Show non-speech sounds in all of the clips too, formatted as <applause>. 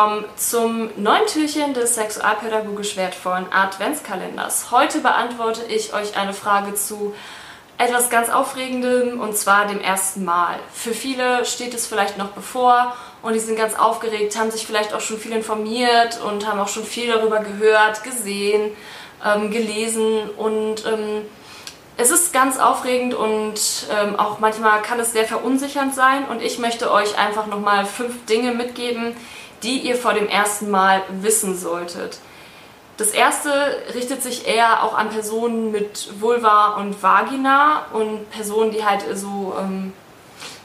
willkommen zum neuen Türchen des sexualpädagogisch wertvollen Adventskalenders. Heute beantworte ich euch eine Frage zu etwas ganz Aufregendem und zwar dem ersten Mal. Für viele steht es vielleicht noch bevor und die sind ganz aufgeregt, haben sich vielleicht auch schon viel informiert und haben auch schon viel darüber gehört, gesehen, ähm, gelesen und ähm, es ist ganz aufregend und ähm, auch manchmal kann es sehr verunsichernd sein und ich möchte euch einfach nochmal fünf Dinge mitgeben, die ihr vor dem ersten Mal wissen solltet. Das erste richtet sich eher auch an Personen mit Vulva und Vagina und Personen, die halt so, ähm,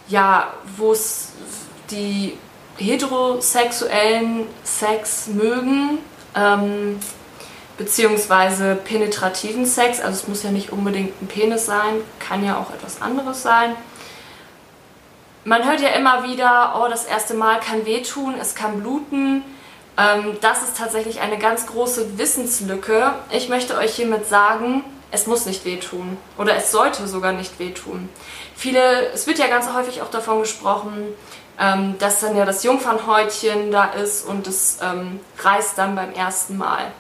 ja, wo es die heterosexuellen Sex mögen. Ähm, beziehungsweise penetrativen Sex. Also es muss ja nicht unbedingt ein Penis sein, kann ja auch etwas anderes sein. Man hört ja immer wieder, oh, das erste Mal kann wehtun, es kann bluten. Ähm, das ist tatsächlich eine ganz große Wissenslücke. Ich möchte euch hiermit sagen, es muss nicht wehtun oder es sollte sogar nicht wehtun. Viele, es wird ja ganz häufig auch davon gesprochen, ähm, dass dann ja das Jungfernhäutchen da ist und es ähm, reißt dann beim ersten Mal.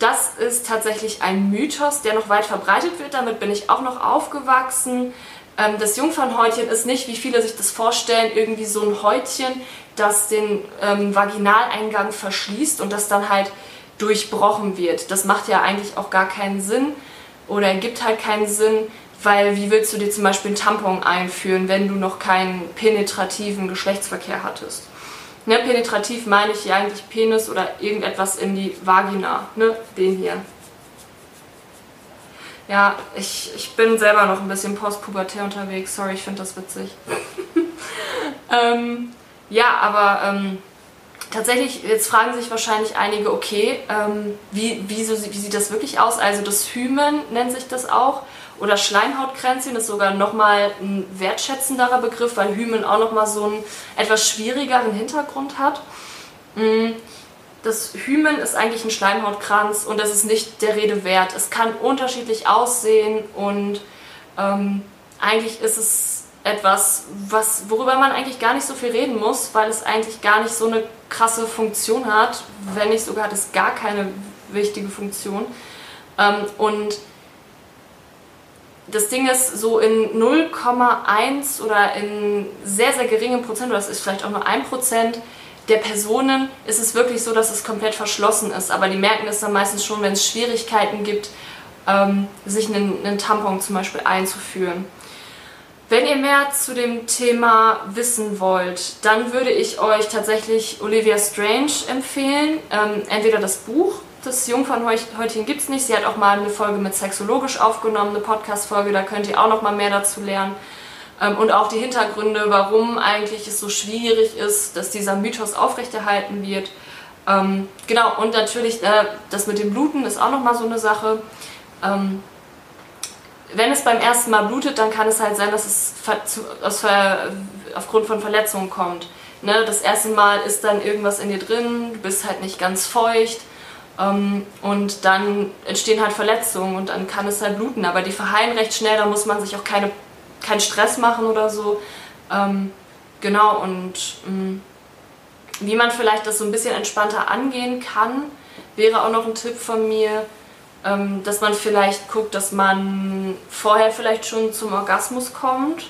Das ist tatsächlich ein Mythos, der noch weit verbreitet wird. Damit bin ich auch noch aufgewachsen. Ähm, das Jungfernhäutchen ist nicht, wie viele sich das vorstellen, irgendwie so ein Häutchen, das den ähm, Vaginaleingang verschließt und das dann halt durchbrochen wird. Das macht ja eigentlich auch gar keinen Sinn oder ergibt halt keinen Sinn, weil wie willst du dir zum Beispiel einen Tampon einführen, wenn du noch keinen penetrativen Geschlechtsverkehr hattest? Ne, penetrativ meine ich hier eigentlich Penis oder irgendetwas in die Vagina. Ne, den hier. Ja, ich, ich bin selber noch ein bisschen postpubertär unterwegs. Sorry, ich finde das witzig. <laughs> ähm, ja, aber ähm, tatsächlich, jetzt fragen sich wahrscheinlich einige, okay, ähm, wie, wie, so, wie sieht das wirklich aus? Also das Hymen nennt sich das auch oder Schleimhautkränzchen ist sogar nochmal ein wertschätzenderer Begriff, weil Hymen auch nochmal so einen etwas schwierigeren Hintergrund hat. Mm, das Hymen ist eigentlich ein Schleimhautkranz und das ist nicht der Rede wert. Es kann unterschiedlich aussehen und ähm, eigentlich ist es etwas, was, worüber man eigentlich gar nicht so viel reden muss, weil es eigentlich gar nicht so eine krasse Funktion hat, wenn nicht sogar hat es gar keine wichtige Funktion. Ähm, und das Ding ist, so in 0,1 oder in sehr, sehr geringem Prozent, oder das ist vielleicht auch nur 1 Prozent der Personen, ist es wirklich so, dass es komplett verschlossen ist. Aber die merken es dann meistens schon, wenn es Schwierigkeiten gibt, ähm, sich einen, einen Tampon zum Beispiel einzuführen. Wenn ihr mehr zu dem Thema wissen wollt, dann würde ich euch tatsächlich Olivia Strange empfehlen. Ähm, entweder das Buch das Jungfernhäutchen gibt es nicht. Sie hat auch mal eine Folge mit Sexologisch aufgenommen, eine Podcast-Folge, da könnt ihr auch noch mal mehr dazu lernen. Ähm, und auch die Hintergründe, warum eigentlich es so schwierig ist, dass dieser Mythos aufrechterhalten wird. Ähm, genau, und natürlich äh, das mit dem Bluten ist auch noch mal so eine Sache. Ähm, wenn es beim ersten Mal blutet, dann kann es halt sein, dass es aufgrund von Verletzungen kommt. Ne, das erste Mal ist dann irgendwas in dir drin, du bist halt nicht ganz feucht ähm, und dann entstehen halt Verletzungen und dann kann es halt bluten. Aber die verheilen recht schnell, da muss man sich auch keine, keinen Stress machen oder so. Ähm, genau, und ähm, wie man vielleicht das so ein bisschen entspannter angehen kann, wäre auch noch ein Tipp von mir, ähm, dass man vielleicht guckt, dass man vorher vielleicht schon zum Orgasmus kommt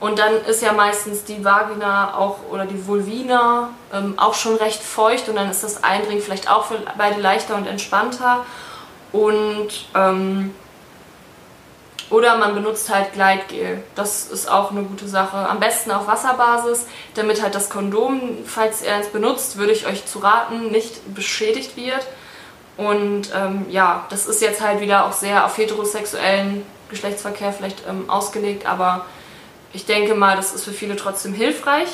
und dann ist ja meistens die Vagina auch oder die Vulvina ähm, auch schon recht feucht und dann ist das Eindringen vielleicht auch für beide leichter und entspannter. Und ähm, oder man benutzt halt Gleitgel. Das ist auch eine gute Sache. Am besten auf Wasserbasis, damit halt das Kondom, falls ihr eins benutzt, würde ich euch zu raten, nicht beschädigt wird. Und ähm, ja, das ist jetzt halt wieder auch sehr auf heterosexuellen Geschlechtsverkehr vielleicht ähm, ausgelegt, aber ich denke mal, das ist für viele trotzdem hilfreich.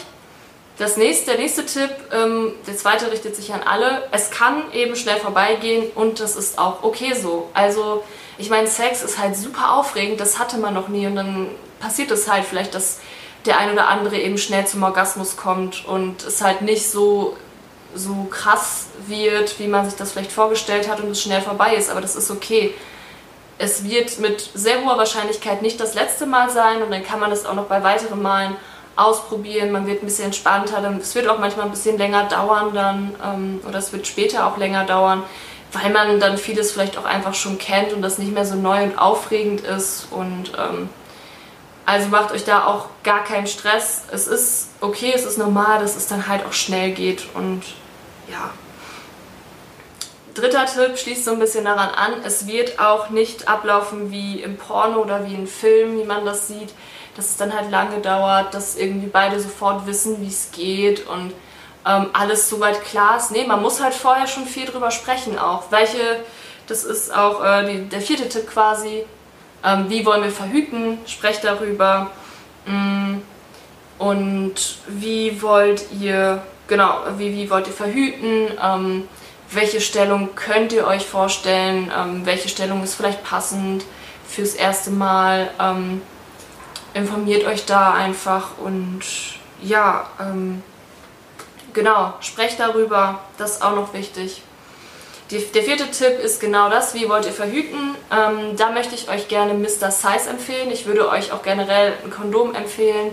Das nächste, der nächste Tipp, ähm, der zweite richtet sich an alle. Es kann eben schnell vorbeigehen und das ist auch okay so. Also, ich meine, Sex ist halt super aufregend, das hatte man noch nie und dann passiert es halt vielleicht, dass der ein oder andere eben schnell zum Orgasmus kommt und es halt nicht so, so krass wird, wie man sich das vielleicht vorgestellt hat und es schnell vorbei ist, aber das ist okay. Es wird mit sehr hoher Wahrscheinlichkeit nicht das letzte Mal sein und dann kann man es auch noch bei weiteren Malen ausprobieren, man wird ein bisschen entspannter, es wird auch manchmal ein bisschen länger dauern dann ähm, oder es wird später auch länger dauern, weil man dann vieles vielleicht auch einfach schon kennt und das nicht mehr so neu und aufregend ist und ähm, also macht euch da auch gar keinen Stress. Es ist okay, es ist normal, dass es dann halt auch schnell geht und ja. Dritter Tipp schließt so ein bisschen daran an, es wird auch nicht ablaufen wie im Porno oder wie im Film, wie man das sieht, dass es dann halt lange dauert, dass irgendwie beide sofort wissen, wie es geht und ähm, alles soweit klar ist. Nee, man muss halt vorher schon viel drüber sprechen auch. Welche, das ist auch äh, die, der vierte Tipp quasi, ähm, wie wollen wir verhüten, sprecht darüber. Mm, und wie wollt ihr, genau, wie, wie wollt ihr verhüten? Ähm, welche Stellung könnt ihr euch vorstellen? Ähm, welche Stellung ist vielleicht passend fürs erste Mal? Ähm, informiert euch da einfach und ja, ähm, genau, sprecht darüber, das ist auch noch wichtig. Die, der vierte Tipp ist genau das, wie wollt ihr verhüten. Ähm, da möchte ich euch gerne Mr. Size empfehlen. Ich würde euch auch generell ein Kondom empfehlen,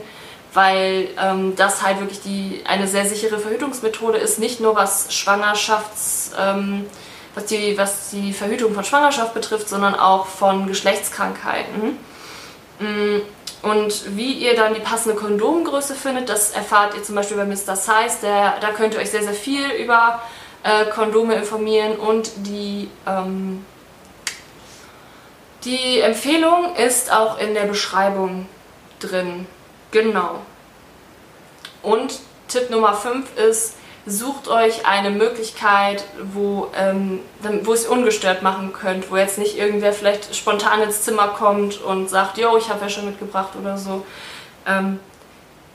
weil ähm, das halt wirklich die, eine sehr sichere Verhütungsmethode ist, nicht nur was Schwangerschafts... Ähm, was die, was die Verhütung von Schwangerschaft betrifft, sondern auch von Geschlechtskrankheiten. Mm, und wie ihr dann die passende Kondomgröße findet, das erfahrt ihr zum Beispiel bei Mr. Size. Der, da könnt ihr euch sehr, sehr viel über äh, Kondome informieren und die, ähm, die Empfehlung ist auch in der Beschreibung drin. Genau. Und Tipp Nummer 5 ist, sucht euch eine Möglichkeit, wo, ähm, wo es ungestört machen könnt, wo jetzt nicht irgendwer vielleicht spontan ins Zimmer kommt und sagt, yo, ich habe Wäsche mitgebracht oder so. Ähm,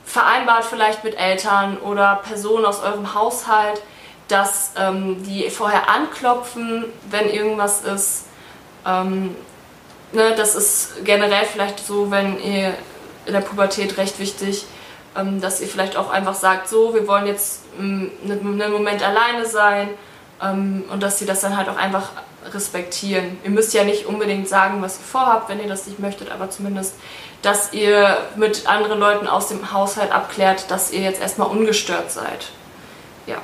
vereinbart vielleicht mit Eltern oder Personen aus eurem Haushalt, dass ähm, die vorher anklopfen, wenn irgendwas ist. Ähm, ne, das ist generell vielleicht so, wenn ihr in der Pubertät recht wichtig, dass ihr vielleicht auch einfach sagt, so, wir wollen jetzt ähm, einen Moment alleine sein ähm, und dass sie das dann halt auch einfach respektieren. Ihr müsst ja nicht unbedingt sagen, was ihr vorhabt, wenn ihr das nicht möchtet, aber zumindest, dass ihr mit anderen Leuten aus dem Haushalt abklärt, dass ihr jetzt erstmal ungestört seid. Ja.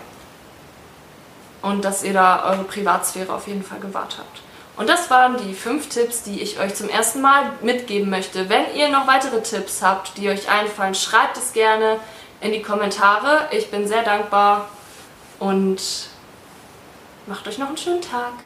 Und dass ihr da eure Privatsphäre auf jeden Fall gewahrt habt. Und das waren die fünf Tipps, die ich euch zum ersten Mal mitgeben möchte. Wenn ihr noch weitere Tipps habt, die euch einfallen, schreibt es gerne in die Kommentare. Ich bin sehr dankbar und macht euch noch einen schönen Tag.